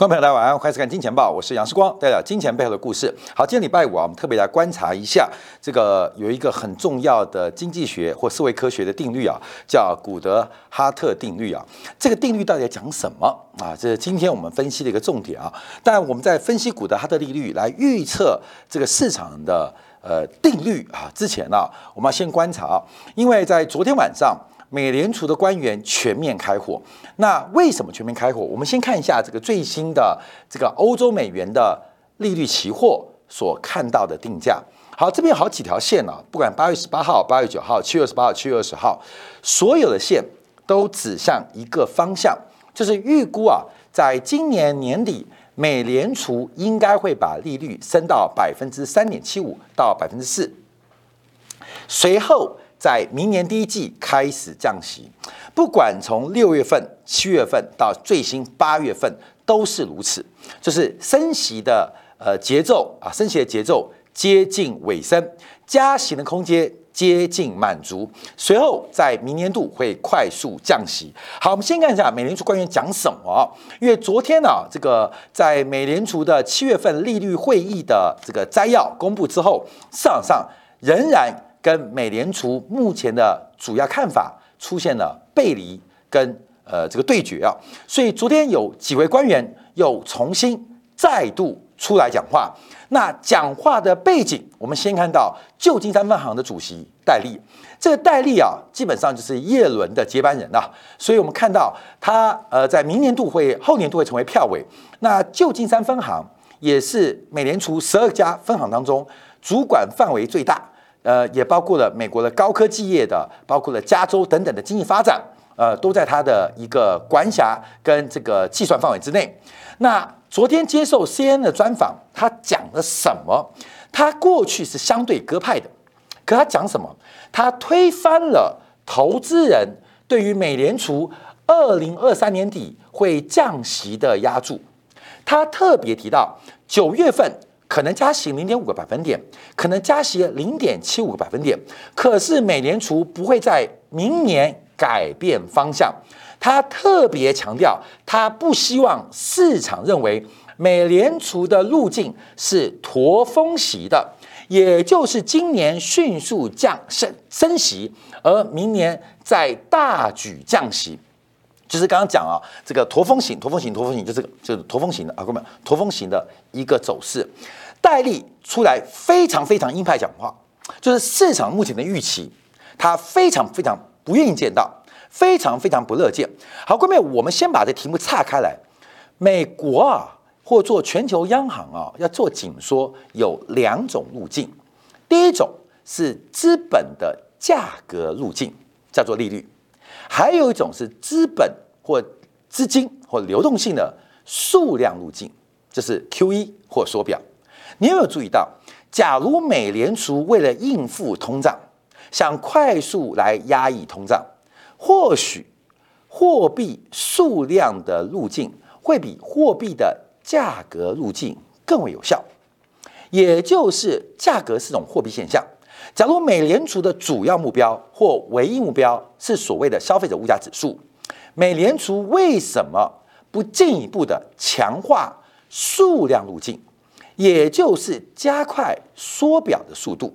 观众朋友，大家晚上好，欢迎收看《金钱报》，我是杨世光，带来金钱背后的故事。好，今天礼拜五啊，我们特别来观察一下这个有一个很重要的经济学或社会科学的定律啊，叫古德哈特定律啊。这个定律到底讲什么啊？这是今天我们分析的一个重点啊。但我们在分析古德哈特定律来预测这个市场的呃定律啊之前呢，我们要先观察啊，因为在昨天晚上。美联储的官员全面开火，那为什么全面开火？我们先看一下这个最新的这个欧洲美元的利率期货所看到的定价。好，这边有好几条线啊，不管八月十八号、八月九号、七月十八号、七月二十号，所有的线都指向一个方向，就是预估啊，在今年年底，美联储应该会把利率升到百分之三点七五到百分之四，随后。在明年第一季开始降息，不管从六月份、七月份到最新八月份都是如此，就是升息的呃节奏啊，升息的节奏接近尾声，加息的空间接近满足，随后在明年度会快速降息。好，我们先看一下美联储官员讲什么，因为昨天呢，这个在美联储的七月份利率会议的这个摘要公布之后，市场上仍然。跟美联储目前的主要看法出现了背离跟呃这个对决啊，所以昨天有几位官员又重新再度出来讲话。那讲话的背景，我们先看到旧金山分行的主席戴利，这个戴利啊，基本上就是叶伦的接班人啊，所以我们看到他呃在明年度会后年度会成为票委。那旧金山分行也是美联储十二家分行当中主管范围最大。呃，也包括了美国的高科技业的，包括了加州等等的经济发展，呃，都在他的一个管辖跟这个计算范围之内。那昨天接受 C N 的专访，他讲了什么？他过去是相对鸽派的，可他讲什么？他推翻了投资人对于美联储二零二三年底会降息的压注。他特别提到九月份。可能加息零点五个百分点，可能加息零点七五个百分点。可是美联储不会在明年改变方向。他特别强调，他不希望市场认为美联储的路径是驼峰息的，也就是今年迅速降升升息，而明年再大举降息。就是刚刚讲啊，这个驼峰型、驼峰型、驼峰型，就是就是驼峰型的啊，哥们，驼峰型的一个走势。戴利出来非常非常鹰派讲话，就是市场目前的预期，他非常非常不愿意见到，非常非常不乐见。好，各位，我们先把这题目岔开来。美国啊，或做全球央行啊，要做紧缩有两种路径，第一种是资本的价格路径，叫做利率；还有一种是资本或资金或流动性的数量路径，就是 QE 或缩表。你有没有注意到，假如美联储为了应付通胀，想快速来压抑通胀，或许货币数量的路径会比货币的价格路径更为有效。也就是价格是种货币现象。假如美联储的主要目标或唯一目标是所谓的消费者物价指数，美联储为什么不进一步的强化数量路径？也就是加快缩表的速度，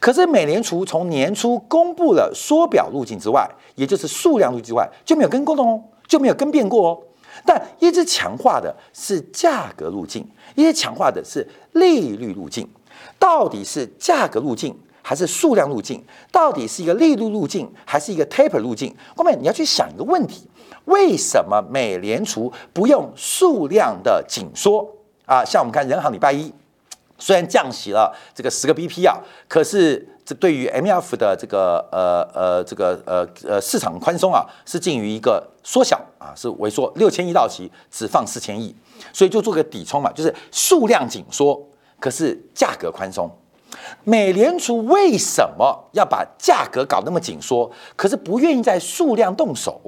可是美联储从年初公布了缩表路径之外，也就是数量路径之外，就没有跟过动哦，就没有跟变过哦。但一直强化的是价格路径，一直强化的是利率路径。到底是价格路径还是数量路径？到底是一个利率路径还是一个 taper 路径？后面你要去想一个问题：为什么美联储不用数量的紧缩？啊，像我们看人行礼拜一，虽然降息了这个十个 BP 啊，可是这对于 MF 的这个呃呃这个呃呃市场宽松啊，是近于一个缩小啊，是萎缩六千亿到期，只放四千亿，所以就做个底冲嘛，就是数量紧缩，可是价格宽松。美联储为什么要把价格搞那么紧缩？可是不愿意在数量动手。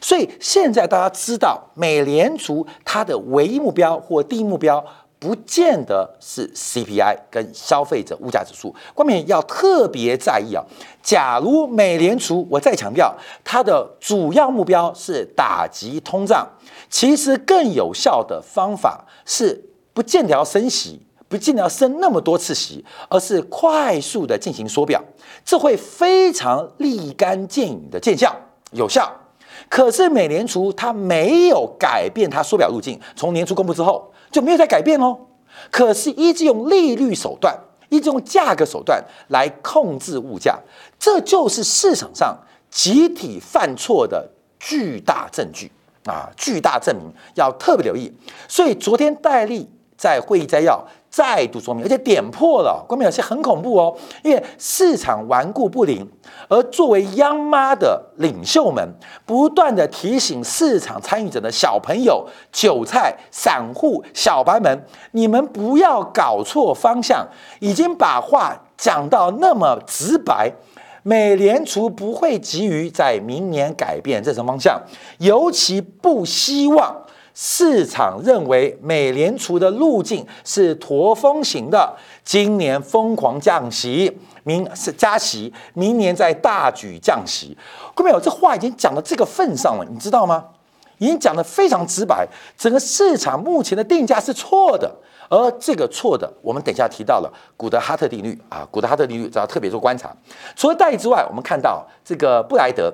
所以现在大家知道，美联储它的唯一目标或第一目标不见得是 CPI 跟消费者物价指数。关键要特别在意啊。假如美联储，我再强调，它的主要目标是打击通胀，其实更有效的方法是不见得要升息，不见得要升那么多次息，而是快速的进行缩表，这会非常立竿见影的见效，有效。可是美联储它没有改变它缩表路径，从年初公布之后就没有再改变哦。可是一直用利率手段，一直用价格手段来控制物价，这就是市场上集体犯错的巨大证据啊！巨大证明要特别留意。所以昨天戴利在会议摘要。再度说明，而且点破了，关明有些很恐怖哦，因为市场顽固不灵，而作为央妈的领袖们，不断的提醒市场参与者的小朋友、韭菜、散户、小白们，你们不要搞错方向，已经把话讲到那么直白，美联储不会急于在明年改变这种方向，尤其不希望。市场认为美联储的路径是驼峰型的，今年疯狂降息，明是加息，明年再大举降息。各位有这话已经讲到这个份上了，你知道吗？已经讲得非常直白，整个市场目前的定价是错的，而这个错的，我们等一下提到了古德哈特定律啊，古德哈特定律只要特别做观察。除了代之外，我们看到这个布莱德。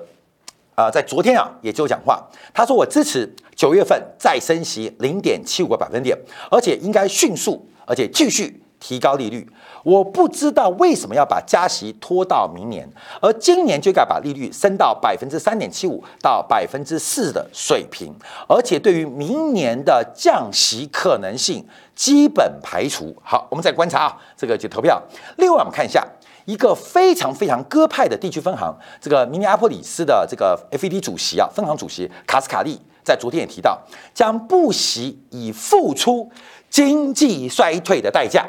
啊，在昨天啊，也就讲话，他说我支持九月份再升息零点七五个百分点，而且应该迅速，而且继续提高利率。我不知道为什么要把加息拖到明年，而今年就该把利率升到百分之三点七五到百分之四的水平，而且对于明年的降息可能性基本排除。好，我们再观察啊，这个就投票。另外，我们看一下。一个非常非常鸽派的地区分行，这个明尼阿波里斯的这个 FED 主席啊，分行主席卡斯卡利在昨天也提到，将不惜以付出经济衰退的代价，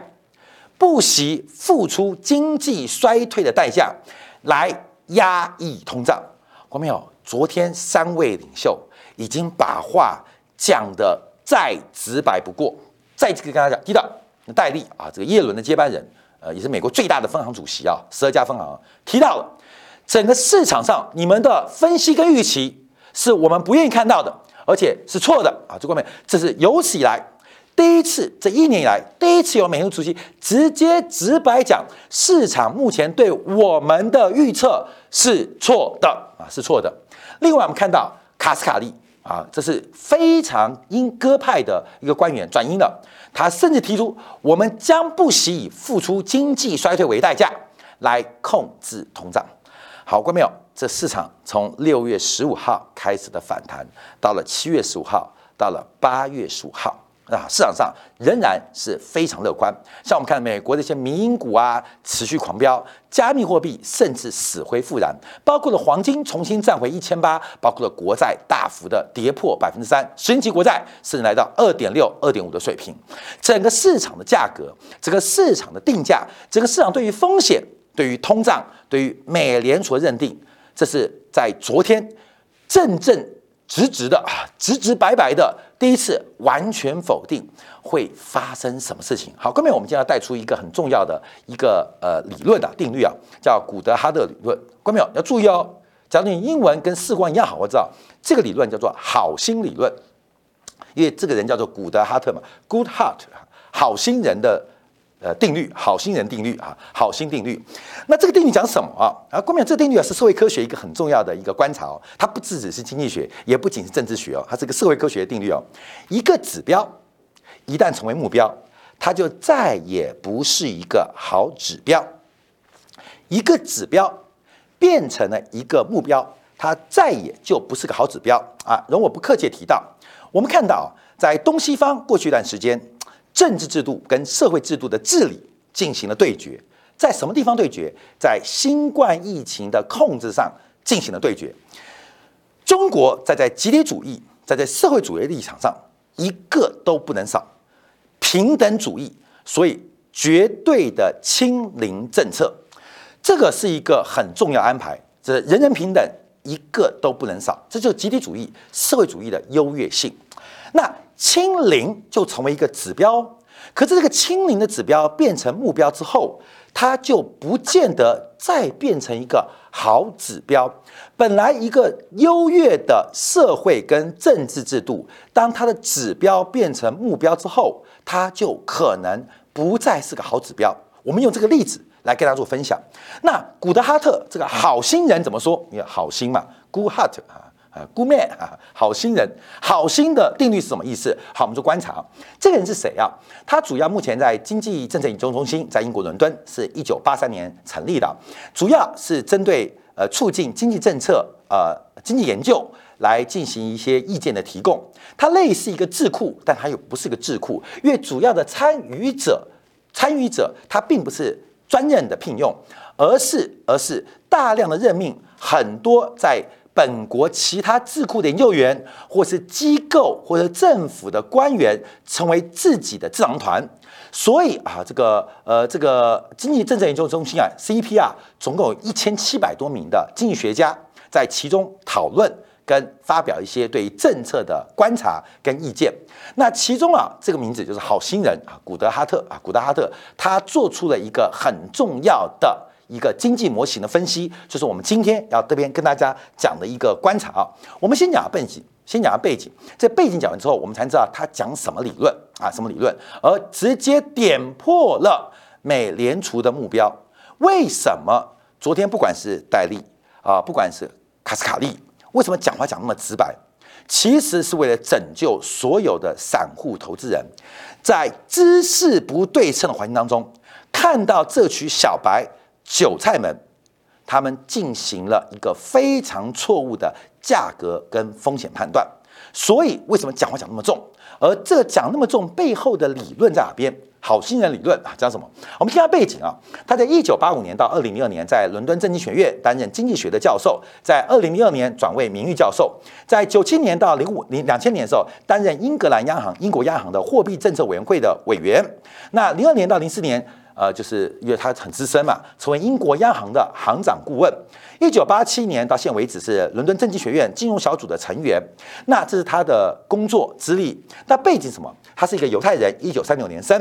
不惜付出经济衰退的代价来压抑通胀。看到没有？昨天三位领袖已经把话讲得再直白不过。再次跟大家讲，第一个戴利啊，这个耶伦的接班人。呃，也是美国最大的分行主席啊，十二家分行提到了整个市场上你们的分析跟预期是我们不愿意看到的，而且是错的啊！这方面这是有史以来第一次，这一年以来第一次有美国主席直接直白讲，市场目前对我们的预测是错的啊，是错的。另外，我们看到卡斯卡利啊，这是非常鹰鸽派的一个官员转阴的。他甚至提出，我们将不惜以付出经济衰退为代价来控制通胀。好，观众朋友，这市场从六月十五号开始的反弹，到了七月十五号，到了八月十五号。啊，市场上仍然是非常乐观。像我们看美国的一些民营股啊，持续狂飙，加密货币甚至死灰复燃，包括了黄金重新站回一千八，包括了国债大幅的跌破百分之三，十年期国债甚至来到二点六、二点五的水平。整个市场的价格，整个市场的定价，整个市场对于风险、对于通胀、对于美联储的认定，这是在昨天正正直直的啊，直直白白的。第一次完全否定会发生什么事情？好，后面我们就要带出一个很重要的一个呃理论的定律啊，叫古德哈特理论。观众要注意哦，假如你英文跟四光一样好，我知道这个理论叫做好心理论，因为这个人叫做古德哈特嘛，Good Heart，好心人的。呃，定律，好心人定律啊，好心定律。那这个定律讲什么啊？啊，关键这个定律啊是社会科学一个很重要的一个观察哦。它不只只是经济学，也不仅是政治学哦，它是个社会科学定律哦。一个指标一旦成为目标，它就再也不是一个好指标。一个指标变成了一个目标，它再也就不是个好指标啊。容我不客气提到，我们看到在东西方过去一段时间。政治制度跟社会制度的治理进行了对决，在什么地方对决？在新冠疫情的控制上进行了对决。中国在在集体主义，在在社会主义立场上一个都不能少，平等主义，所以绝对的清零政策，这个是一个很重要安排，这人人平等一个都不能少，这就是集体主义、社会主义的优越性。那清零就成为一个指标。可是这个清零的指标变成目标之后，它就不见得再变成一个好指标。本来一个优越的社会跟政治制度，当它的指标变成目标之后，它就可能不再是个好指标。我们用这个例子来跟大家做分享。那古德哈特这个好心人怎么说？你好心嘛，good heart 啊。啊，good man 啊，好心人，好心的定律是什么意思？好，我们做观察，这个人是谁啊？他主要目前在经济政策研究中心，在英国伦敦，是一九八三年成立的，主要是针对呃促进经济政策呃经济研究来进行一些意见的提供。它类似一个智库，但它又不是个智库，因为主要的参与者参与者他并不是专任的聘用，而是而是大量的任命，很多在。本国其他智库的研究员，或是机构或者政府的官员，成为自己的智囊团。所以啊，这个呃，这个经济政策研究中心啊 （CEP） 啊，总共有一千七百多名的经济学家在其中讨论跟发表一些对政策的观察跟意见。那其中啊，这个名字就是好心人啊，古德哈特啊，古德哈特他做出了一个很重要的。一个经济模型的分析，就是我们今天要这边跟大家讲的一个观察啊。我们先讲背景，先讲背景。这背景讲完之后，我们才知道他讲什么理论啊，什么理论，而直接点破了美联储的目标。为什么昨天不管是戴利啊，不管是卡斯卡利，为什么讲话讲那么直白？其实是为了拯救所有的散户投资人，在知识不对称的环境当中，看到这群小白。韭菜们，他们进行了一个非常错误的价格跟风险判断，所以为什么讲话讲那么重？而这讲那么重背后的理论在哪边？好心人理论啊，讲什么？我们听下背景啊，他在一九八五年到二零零二年在伦敦政经学院担任经济学的教授，在二零零二年转为名誉教授，在九七年到零五零两千年的时候担任英格兰央行英国央行的货币政策委员会的委员，那零二年到零四年。呃，就是因为他很资深嘛，成为英国央行的行长顾问。一九八七年到现为止是伦敦政经学院金融小组的成员。那这是他的工作资历。那背景什么？他是一个犹太人，一九三九年生。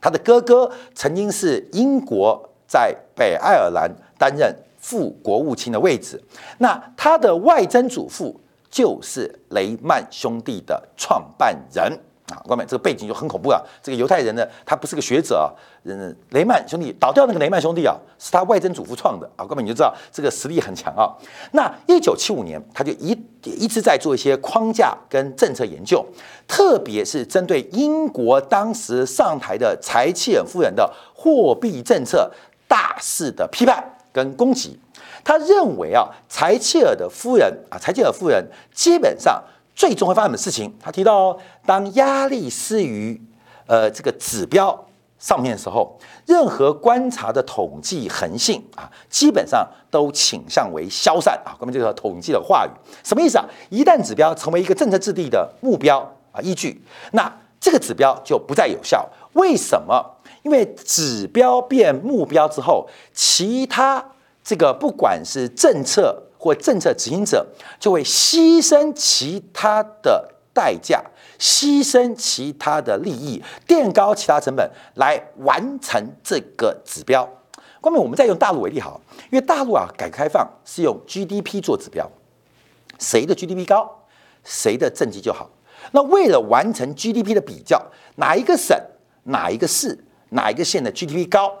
他的哥哥曾经是英国在北爱尔兰担任副国务卿的位置。那他的外曾祖父就是雷曼兄弟的创办人。啊，外面这个背景就很恐怖啊！这个犹太人呢，他不是个学者啊。嗯，雷曼兄弟倒掉那个雷曼兄弟啊，是他外曾祖父创的啊。外面你就知道这个实力很强啊。那一九七五年，他就一一直在做一些框架跟政策研究，特别是针对英国当时上台的柴契尔夫人的货币政策大肆的批判跟攻击。他认为啊，柴契尔的夫人啊，柴契尔夫人基本上。最终会发生什么事情？他提到，当压力施于呃这个指标上面的时候，任何观察的统计恒性啊，基本上都倾向为消散啊。关键这个统计的话语什么意思啊？一旦指标成为一个政策制定的目标啊依据，那这个指标就不再有效。为什么？因为指标变目标之后，其他这个不管是政策。或政策执行者就会牺牲其他的代价，牺牲其他的利益，垫高其他成本来完成这个指标。后面我们再用大陆为例好，因为大陆啊，改革开放是用 GDP 做指标，谁的 GDP 高，谁的政绩就好。那为了完成 GDP 的比较，哪一个省、哪一个市、哪一个县的 GDP 高，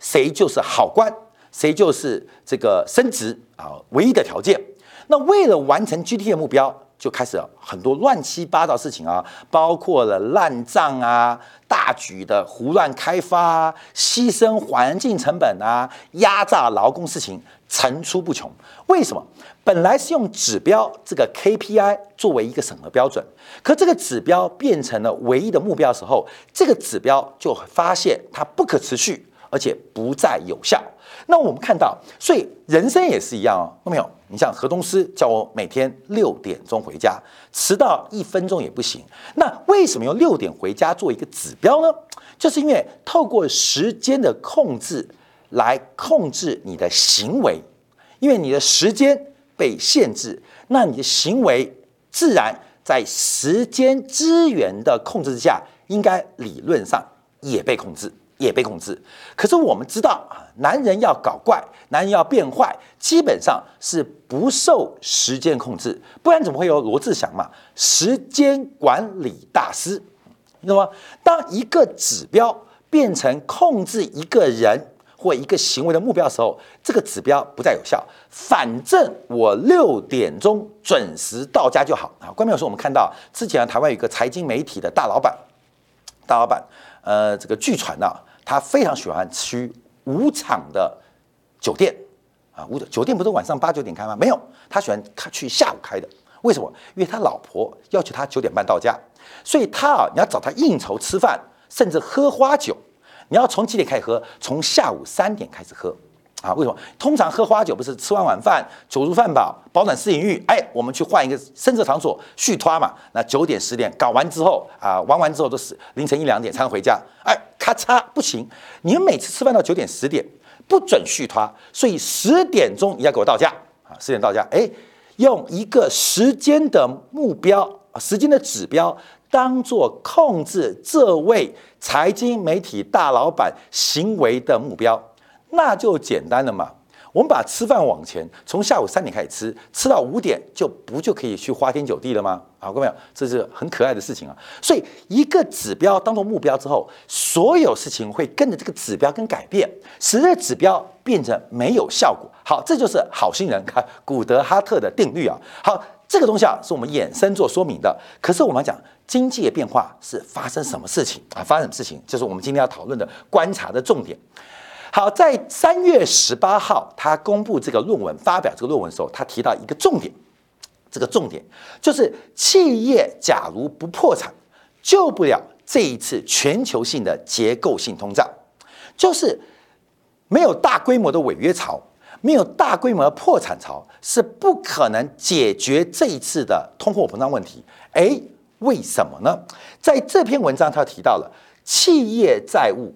谁就是好官。谁就是这个升值啊唯一的条件？那为了完成 GDP 的目标，就开始很多乱七八糟事情啊，包括了烂账啊、大举的胡乱开发、牺牲环境成本啊、压榨劳工事情层出不穷。为什么？本来是用指标这个 KPI 作为一个审核标准，可这个指标变成了唯一的目标时候，这个指标就发现它不可持续，而且不再有效。那我们看到，所以人生也是一样哦，看到没有？你像何东师叫我每天六点钟回家，迟到一分钟也不行。那为什么用六点回家做一个指标呢？就是因为透过时间的控制来控制你的行为，因为你的时间被限制，那你的行为自然在时间资源的控制之下，应该理论上也被控制，也被控制。可是我们知道啊，男人要搞怪，男人要变坏，基本上是不受时间控制，不然怎么会有罗志祥嘛？时间管理大师，那么当一个指标变成控制一个人。或一个行为的目标的时候，这个指标不再有效。反正我六点钟准时到家就好啊。关键是我们看到之前台湾有一个财经媒体的大老板，大老板，呃，这个据传呢，他非常喜欢去五场的酒店啊，五酒店不是晚上八九点开吗？没有，他喜欢去下午开的。为什么？因为他老婆要求他九点半到家，所以他啊，你要找他应酬吃饭，甚至喝花酒。你要从几点开始喝？从下午三点开始喝，啊？为什么？通常喝花酒不是吃完晚饭，酒足饭饱，饱暖思淫欲，哎，我们去换一个深色场所续拖嘛？那九点十点搞完之后啊，玩完之后都是凌晨一两点才能回家，哎，咔嚓，不行！你们每次吃饭到九点十点不准续拖，所以十点钟你要给我到家啊！十点到家，哎，用一个时间的目标，时间的指标。当做控制这位财经媒体大老板行为的目标，那就简单了嘛。我们把吃饭往前，从下午三点开始吃，吃到五点就不就可以去花天酒地了吗？啊，各位，这是很可爱的事情啊。所以一个指标当做目标之后，所有事情会跟着这个指标跟改变，使这个指标变成没有效果。好，这就是好心人看 古德哈特的定律啊。好。这个东西啊，是我们衍生做说明的。可是我们讲经济的变化是发生什么事情啊？发生什么事情，就是我们今天要讨论的观察的重点。好，在三月十八号，他公布这个论文，发表这个论文的时候，他提到一个重点。这个重点就是，企业假如不破产，救不了这一次全球性的结构性通胀，就是没有大规模的违约潮。没有大规模的破产潮是不可能解决这一次的通货膨胀问题。哎，为什么呢？在这篇文章他提到了企业债务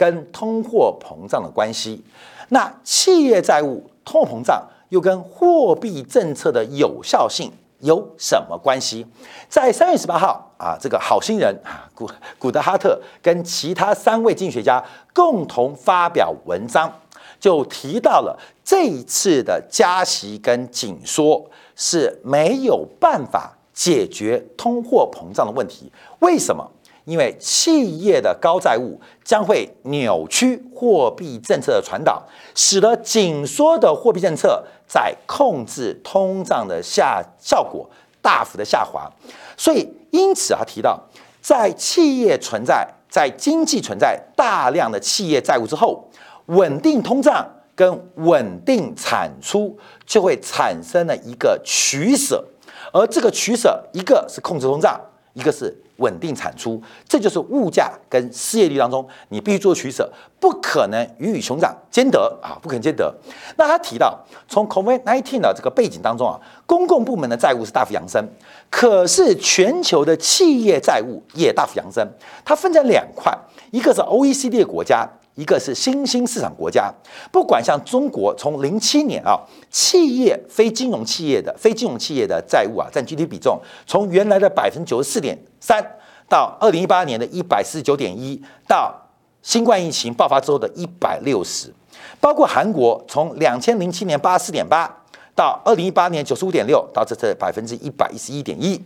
跟通货膨胀的关系。那企业债务、通货膨胀又跟货币政策的有效性有什么关系？在三月十八号啊，这个好心人啊，古古德哈特跟其他三位经济学家共同发表文章。就提到了这一次的加息跟紧缩是没有办法解决通货膨胀的问题。为什么？因为企业的高债务将会扭曲货币政策的传导，使得紧缩的货币政策在控制通胀的下效果大幅的下滑。所以，因此啊，提到在企业存在在经济存在大量的企业债务之后。稳定通胀跟稳定产出就会产生了一个取舍，而这个取舍，一个是控制通胀，一个是稳定产出，这就是物价跟失业率当中你必须做取舍，不可能鱼与熊掌兼得啊，不可能兼得。那他提到，从 COVID-19 的这个背景当中啊，公共部门的债务是大幅扬升，可是全球的企业债务也大幅扬升，它分成两块，一个是 OECD 国家。一个是新兴市场国家，不管像中国，从零七年啊，企业非金融企业的非金融企业的债务啊，占 GDP 比重，从原来的百分之九十四点三，到二零一八年的一百四十九点一，到新冠疫情爆发之后的一百六十，包括韩国从两千零七年八十四点八，到二零一八年九十五点六，到这次百分之一百一十一点一。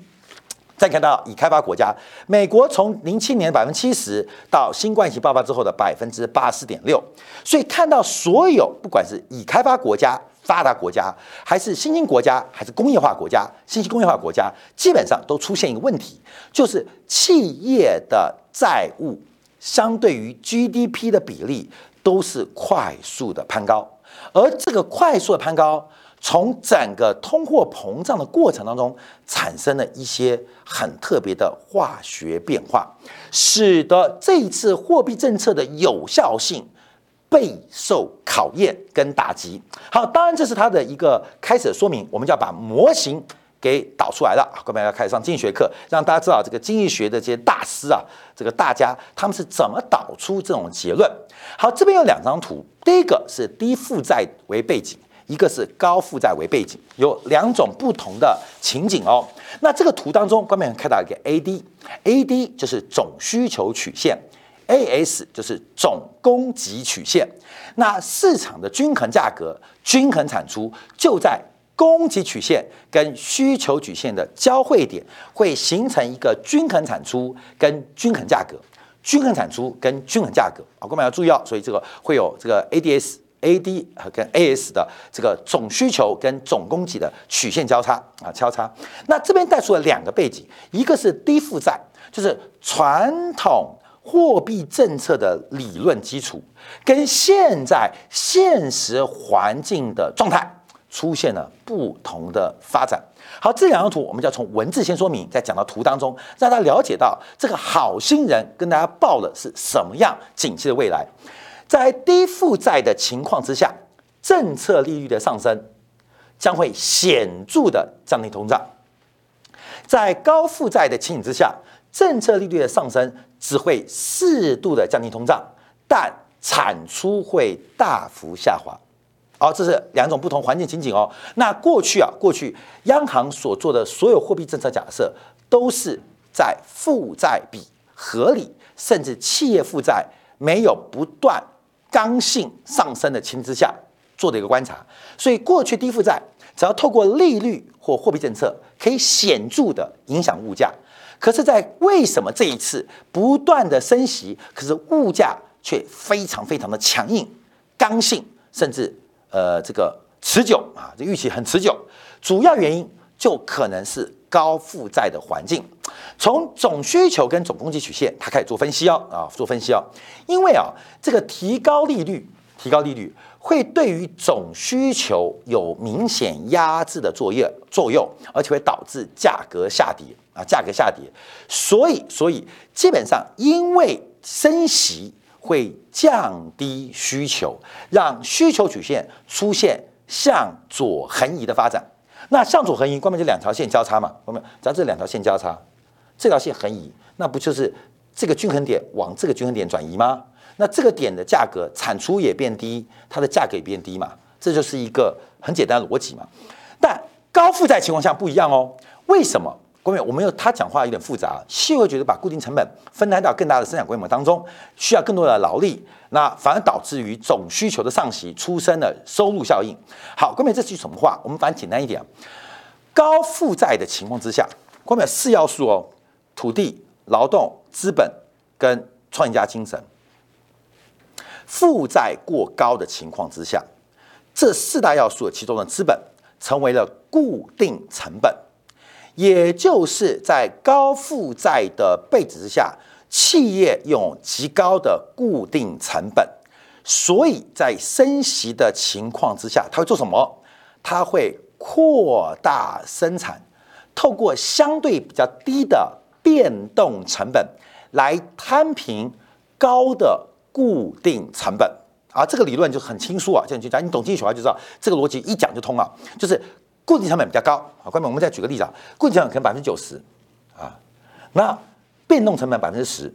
再看到已开发国家，美国从零七年百分之七十到新冠疫情爆发之后的百分之八十点六，所以看到所有不管是已开发国家、发达国家，还是新兴国家，还是工业化国家、信息工业化国家，基本上都出现一个问题，就是企业的债务相对于 GDP 的比例都是快速的攀高，而这个快速的攀高。从整个通货膨胀的过程当中，产生了一些很特别的化学变化，使得这一次货币政策的有效性备受考验跟打击。好，当然这是它的一个开始的说明，我们就要把模型给导出来了啊！各位要开始上经济学课，让大家知道这个经济学的这些大师啊，这个大家他们是怎么导出这种结论。好，这边有两张图，第一个是低负债为背景。一个是高负债为背景，有两种不同的情景哦。那这个图当中，官面看到一个 A D，A D 就是总需求曲线，A S 就是总供给曲线。那市场的均衡价格、均衡产出就在供给曲线跟需求曲线的交汇点，会形成一个均衡产出跟均衡价格。均衡产出跟均衡价格啊，各位要注意哦。所以这个会有这个 ADS、AD 和跟 AS 的这个总需求跟总供给的曲线交叉啊，交叉。那这边带出了两个背景，一个是低负债，就是传统货币政策的理论基础，跟现在现实环境的状态出现了不同的发展。好，这两张图我们就要从文字先说明，再讲到图当中，让大家了解到这个好心人跟大家报的是什么样景气的未来。在低负债的情况之下，政策利率的上升将会显著的降低通胀；在高负债的情景之下，政策利率的上升只会适度的降低通胀，但产出会大幅下滑。好，这是两种不同环境情景哦。那过去啊，过去央行所做的所有货币政策假设，都是在负债比合理，甚至企业负债没有不断刚性上升的情之下做的一个观察。所以过去低负债，只要透过利率或货币政策，可以显著的影响物价。可是，在为什么这一次不断的升息，可是物价却非常非常的强硬、刚性，甚至。呃，这个持久啊，这预期很持久，主要原因就可能是高负债的环境。从总需求跟总供给曲线，它开始做分析哦，啊，做分析哦。因为啊，这个提高利率，提高利率会对于总需求有明显压制的作业作用，而且会导致价格下跌啊，价格下跌。所以，所以基本上因为升息。会降低需求，让需求曲线出现向左横移的发展。那向左横移，关键就两条线交叉嘛？我们只要这两条线交叉，这条线横移，那不就是这个均衡点往这个均衡点转移吗？那这个点的价格产出也变低，它的价格也变低嘛？这就是一个很简单的逻辑嘛。但高负债情况下不一样哦，为什么？各位，我们有他讲话有点复杂，细会觉得把固定成本分摊到更大的生产规模当中，需要更多的劳力，那反而导致于总需求的上行，出生的收入效应。好，各位，这是什么话？我们反正简单一点，高负债的情况之下，各位四要素哦：土地、劳动、资本跟创业家精神。负债过高的情况之下，这四大要素其中的资本成为了固定成本。也就是在高负债的背景之下，企业用极高的固定成本，所以在升息的情况之下，它会做什么？它会扩大生产，透过相对比较低的变动成本来摊平高的固定成本。啊，这个理论就很清楚啊，这样就讲，你懂经济学就知道这个逻辑一讲就通了，就是。固定成本比较高，好，关门。我们再举个例子啊，固定成本可能百分之九十，啊，那变动成本百分之十，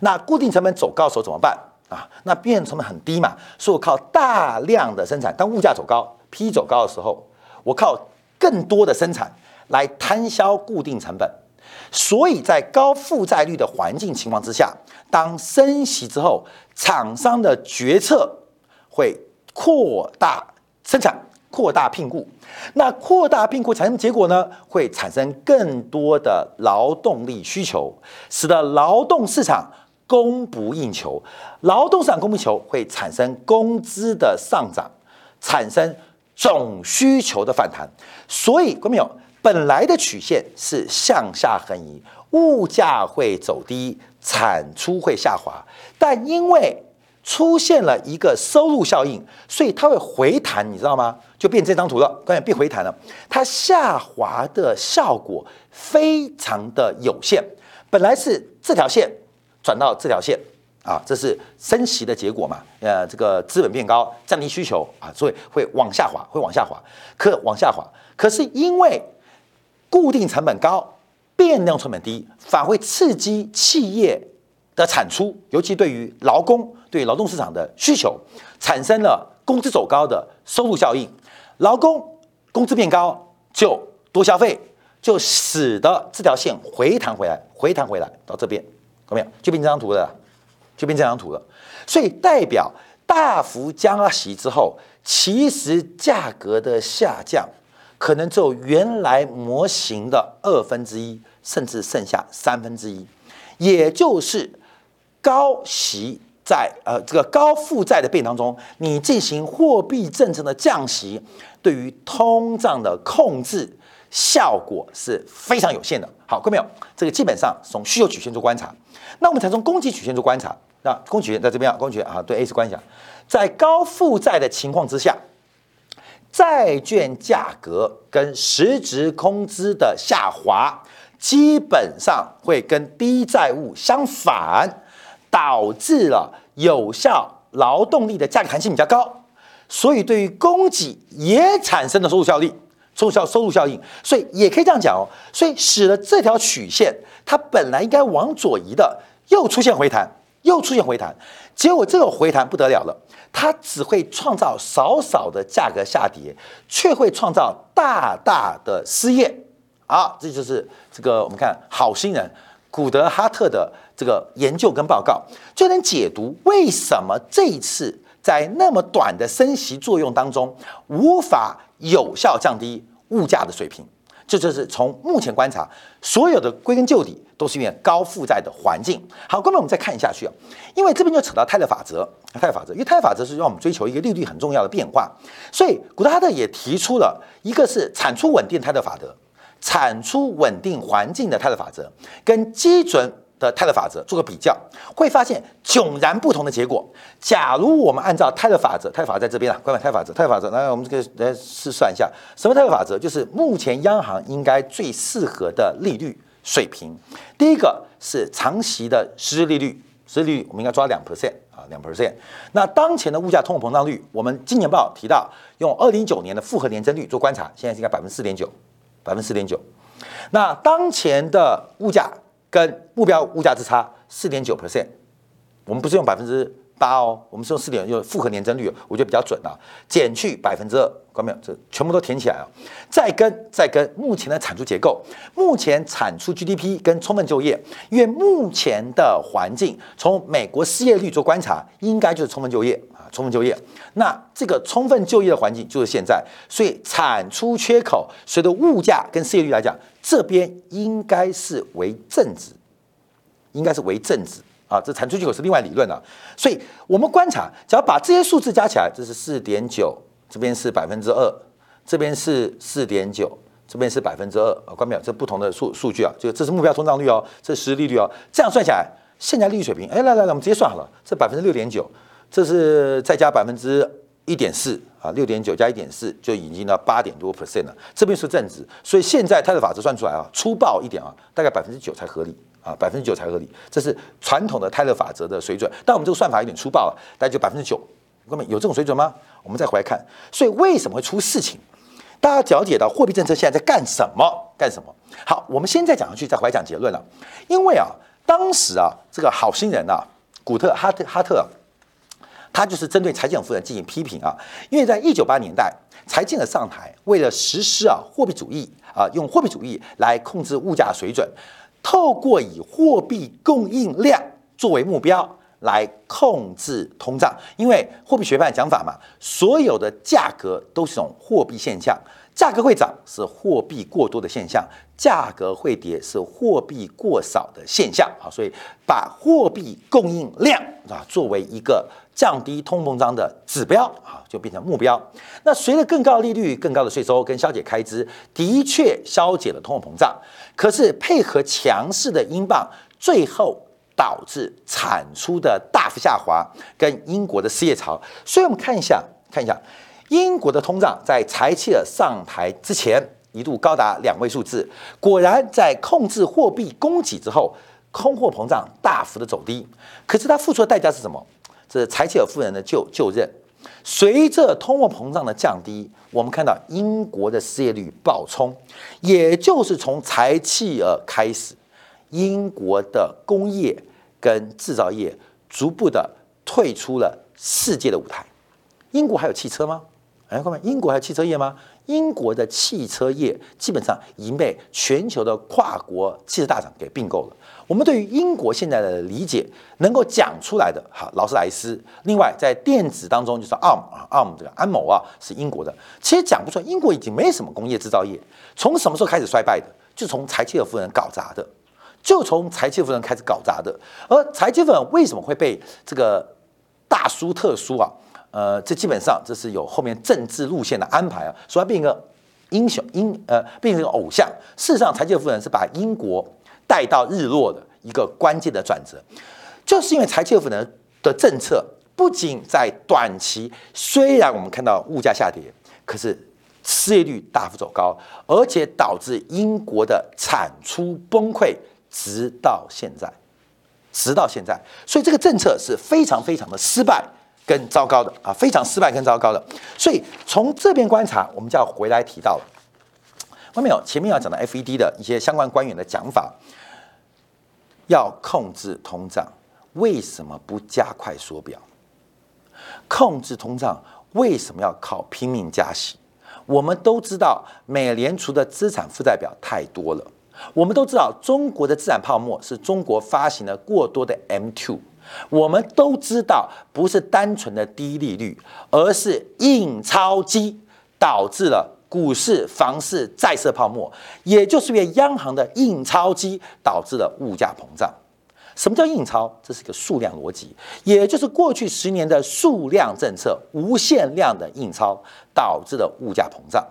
那固定成本走高的时候怎么办啊？那变动成本很低嘛，所以我靠大量的生产。当物价走高，P 走高的时候，我靠更多的生产来摊销固定成本。所以在高负债率的环境情况之下，当升息之后，厂商的决策会扩大生产。扩大聘雇，那扩大聘雇产生结果呢？会产生更多的劳动力需求，使得劳动市场供不应求。劳动市场供不应求会产生工资的上涨，产生总需求的反弹。所以，观众朋友，本来的曲线是向下横移，物价会走低，产出会下滑，但因为出现了一个收入效应，所以它会回弹，你知道吗？就变这张图了，关键变回弹了。它下滑的效果非常的有限，本来是这条线转到这条线啊，这是升息的结果嘛？呃，这个资本变高，降低需求啊，所以会往下滑，会往下滑，可往下滑。可是因为固定成本高，变量成本低，反会刺激企业的产出，尤其对于劳工。对劳动市场的需求产生了工资走高的收入效应，劳工工资变高就多消费，就使得这条线回弹回来，回弹回来到这边，有没有？就变这张图了，就变这张图了。所以代表大幅加息之后，其实价格的下降可能只有原来模型的二分之一，甚至剩下三分之一，也就是高息。在呃这个高负债的变当中，你进行货币政策的降息，对于通胀的控制效果是非常有限的。好，各位没有？这个基本上从需求曲线做观察，那我们才从供给曲线做观察。那供给曲线在这边啊，供给啊，对 A 是观察，在高负债的情况之下，债券价格跟实质工资的下滑，基本上会跟低债务相反。导致了有效劳动力的价格弹性比较高，所以对于供给也产生了收入效力、收入效收入效应，所以也可以这样讲哦。所以使得这条曲线它本来应该往左移的，又出现回弹，又出现回弹，结果这个回弹不得了了，它只会创造少少的价格下跌，却会创造大大的失业啊！这就是这个我们看好心人古德哈特的。这个研究跟报告就能解读为什么这一次在那么短的升息作用当中无法有效降低物价的水平。这就是从目前观察，所有的归根究底都是因为高负债的环境。好，各位我们再看一下去啊，因为这边就扯到泰勒法则。泰勒法则，因为泰勒法则是让我们追求一个利率很重要的变化，所以古德哈特也提出了一个是产出稳定泰勒法则，产出稳定环境的泰勒法则跟基准。的泰勒法则做个比较，会发现迥然不同的结果。假如我们按照泰勒法则，泰勒法则在这边啊，关于泰勒法则，泰勒法则，来我们这个来试算一下，什么泰勒法则？就是目前央行应该最适合的利率水平。第一个是长期的实质利率，实质利率我们应该抓两 percent 啊，两 percent。那当前的物价通货膨胀率，我们今年报提到用二零一九年的复合年增率做观察，现在是应该百分之四点九，百分之四点九。那当前的物价。跟目标物价之差四点九 percent，我们不是用百分之八哦，我们是用四点用复合年增率，我觉得比较准啊。减去百分之二，看到没有？这全部都填起来啊。再跟再跟目前的产出结构，目前产出 GDP 跟充分就业，因为目前的环境，从美国失业率做观察，应该就是充分就业啊，充分就业。那这个充分就业的环境就是现在，所以产出缺口随着物价跟失业率来讲。这边应该是为正值，应该是为正值啊！这产出缺口是另外理论的，所以我们观察，只要把这些数字加起来，这是四点九，这边是百分之二，这边是四点九，这边是百分之二啊！关表？这不同的数数据啊，就这是目标通胀率哦，这是实利率哦，这样算下来，现在利率水平，哎，来来来，我们直接算好了，这百分之六点九，这是再加百分之一点四。啊，六点九加一点四就已经到八点多 percent 了，这边是正值，所以现在泰勒法则算出来啊，粗暴一点啊，大概百分之九才合理啊，百分之九才合理，这是传统的泰勒法则的水准。但我们这个算法有点粗暴了，大概就百分之九，各位有这种水准吗？我们再回来看，所以为什么会出事情？大家了解到货币政策现在在干什么？干什么？好，我们现在讲下去，再回来讲结论了。因为啊，当时啊，这个好心人啊，古特哈特哈特。他就是针对财政夫人进行批评啊，因为在一九八年代，财政的上台，为了实施啊货币主义啊，用货币主义来控制物价水准，透过以货币供应量作为目标来控制通胀，因为货币学派讲法嘛，所有的价格都是种货币现象。价格会涨是货币过多的现象，价格会跌是货币过少的现象啊，所以把货币供应量啊作为一个降低通膨胀的指标啊，就变成目标。那随着更高利率、更高的税收跟消解开支，的确消解了通货膨胀，可是配合强势的英镑，最后导致产出的大幅下滑，跟英国的失业潮。所以我们看一下，看一下。英国的通胀在柴契尔上台之前一度高达两位数字，果然在控制货币供给之后，通货膨胀大幅的走低。可是他付出的代价是什么？这是柴契尔夫人的就就任。随着通货膨胀的降低，我们看到英国的失业率暴冲，也就是从柴契尔开始，英国的工业跟制造业逐步的退出了世界的舞台。英国还有汽车吗？哎，各位，英国还有汽车业吗？英国的汽车业基本上已经被全球的跨国汽车大厂给并购了。我们对于英国现在的理解，能够讲出来的，哈，劳斯莱斯。另外，在电子当中，就是 ARM 啊，ARM 这个安某啊，是英国的。其实讲不出来，英国已经没什么工业制造业。从什么时候开始衰败的？就从柴契尔夫人搞砸的，就从柴契尔夫人开始搞砸的。而柴契尔夫人为什么会被这个大书特书啊？呃，这基本上这是有后面政治路线的安排啊，说他变一个英雄英呃，变成一个偶像。事实上，柴契尔夫人是把英国带到日落的一个关键的转折，就是因为柴契尔夫人的政策不仅在短期虽然我们看到物价下跌，可是失业率大幅走高，而且导致英国的产出崩溃，直到现在，直到现在，所以这个政策是非常非常的失败。跟糟糕的啊，非常失败，跟糟糕的。所以从这边观察，我们就要回来提到了。外面有前面要讲的 FED 的一些相关官员的讲法，要控制通胀，为什么不加快缩表？控制通胀为什么要靠拼命加息？我们都知道，美联储的资产负债表太多了。我们都知道，中国的资产泡沫是中国发行了过多的 M2。我们都知道，不是单纯的低利率，而是印钞机导致了股市、房市、债市泡沫，也就是因为央行的印钞机导致了物价膨胀。什么叫印钞？这是一个数量逻辑，也就是过去十年的数量政策，无限量的印钞导致了物价膨胀。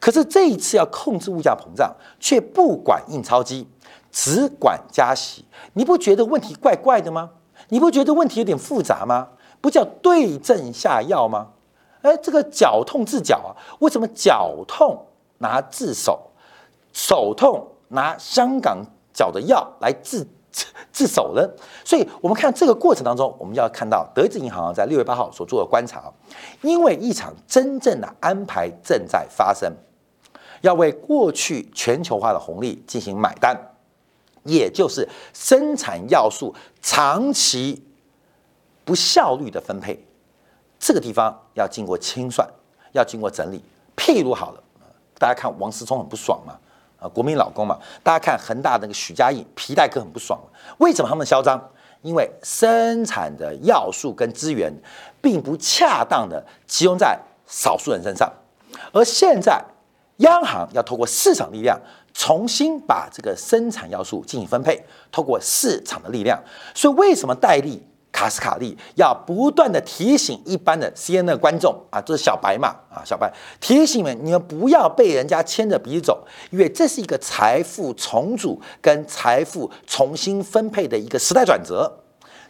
可是这一次要控制物价膨胀，却不管印钞机，只管加息，你不觉得问题怪怪的吗？你不觉得问题有点复杂吗？不叫对症下药吗？哎，这个脚痛治脚啊，为什么脚痛拿治手，手痛拿香港脚的药来治治手呢？所以，我们看这个过程当中，我们要看到德资银行在六月八号所做的观察，因为一场真正的安排正在发生，要为过去全球化的红利进行买单。也就是生产要素长期不效率的分配，这个地方要经过清算，要经过整理。譬如好了，大家看王思聪很不爽嘛，啊，国民老公嘛。大家看恒大那个许家印皮带哥很不爽，为什么他们嚣张？因为生产的要素跟资源并不恰当的集中在少数人身上，而现在央行要透过市场力量。重新把这个生产要素进行分配，透过市场的力量。所以，为什么戴利、卡斯卡利要不断的提醒一般的 C N 的观众啊，这是小白嘛啊，小白提醒们，你们不要被人家牵着鼻子走，因为这是一个财富重组跟财富重新分配的一个时代转折。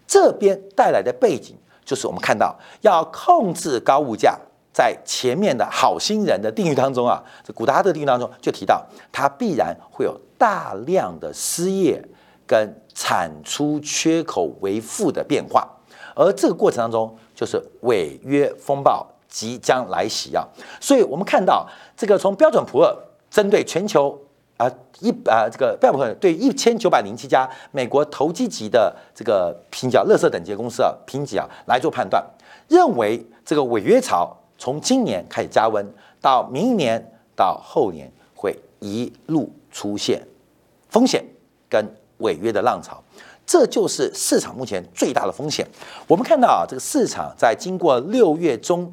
这边带来的背景就是我们看到要控制高物价。在前面的好心人的定义当中啊，这古达的定义当中就提到，它必然会有大量的失业跟产出缺口为负的变化，而这个过程当中就是违约风暴即将来袭啊！所以我们看到这个从标准普尔针对全球啊一啊这个标准普尔对一千九百零七家美国投机级的这个评级、乐色等级公司啊评级啊来做判断，认为这个违约潮。从今年开始加温，到明年到后年会一路出现风险跟违约的浪潮，这就是市场目前最大的风险。我们看到啊，这个市场在经过六月中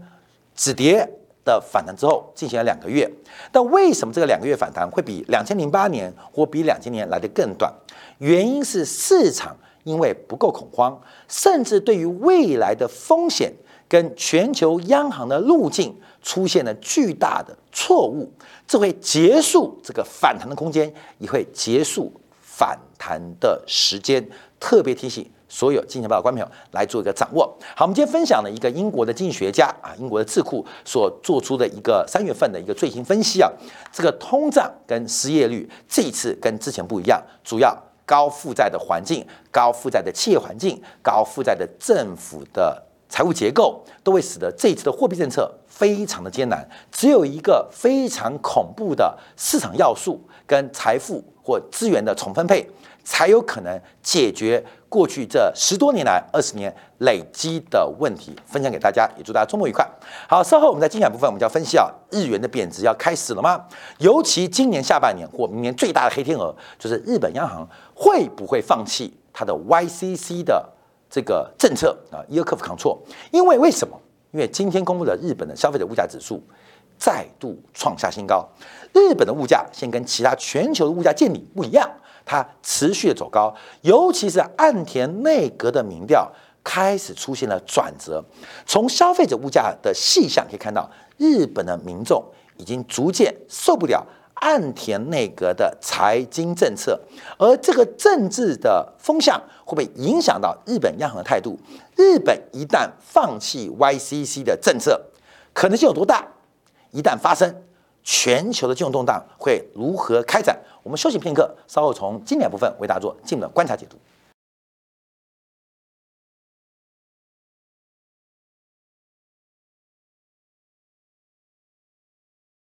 止跌的反弹之后，进行了两个月。但为什么这个两个月反弹会比两千零八年或比两千年来的更短？原因是市场因为不够恐慌，甚至对于未来的风险。跟全球央行的路径出现了巨大的错误，这会结束这个反弹的空间，也会结束反谈的时间。特别提醒所有金钱报的观众朋友来做一个掌握。好，我们今天分享了一个英国的经济学家啊，英国的智库所做出的一个三月份的一个最新分析啊，这个通胀跟失业率这一次跟之前不一样，主要高负债的环境、高负债的企业环境、高负债的政府的。财务结构都会使得这一次的货币政策非常的艰难，只有一个非常恐怖的市场要素跟财富或资源的重分配，才有可能解决过去这十多年来、二十年累积的问题，分享给大家，也祝大家周末愉快。好，稍后我们在精彩部分，我们就要分析啊，日元的贬值要开始了吗？尤其今年下半年或明年最大的黑天鹅，就是日本央行会不会放弃它的 YCC 的这个政策啊，Yield Curve Control？因为为什么？因为今天公布的日本的消费者物价指数再度创下新高，日本的物价先跟其他全球的物价见底不一样。它持续的走高，尤其是岸田内阁的民调开始出现了转折。从消费者物价的细项可以看到，日本的民众已经逐渐受不了岸田内阁的财经政策，而这个政治的风向会不会影响到日本央行的态度？日本一旦放弃 YCC 的政策，可能性有多大？一旦发生，全球的金融动荡会如何开展？我们休息片刻，稍后从经典部分为大家做进一步的观察解读。